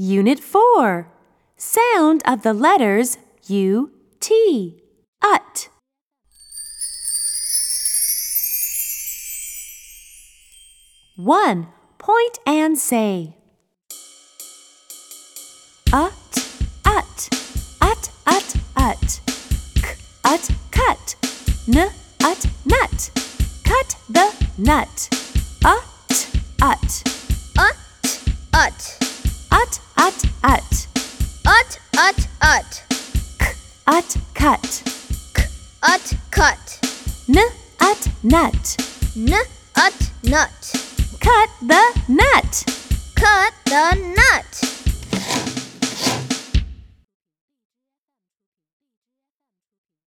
Unit 4 Sound of the letters U T. Ut. One. Point and say. Ut, ut, ut, ut, ut. K, ut, cut. N, ut, nut. Cut the nut. K, ut, cut. Ut, cut. N, ut, nut. N, ut, nut. Cut the nut. Cut the nut.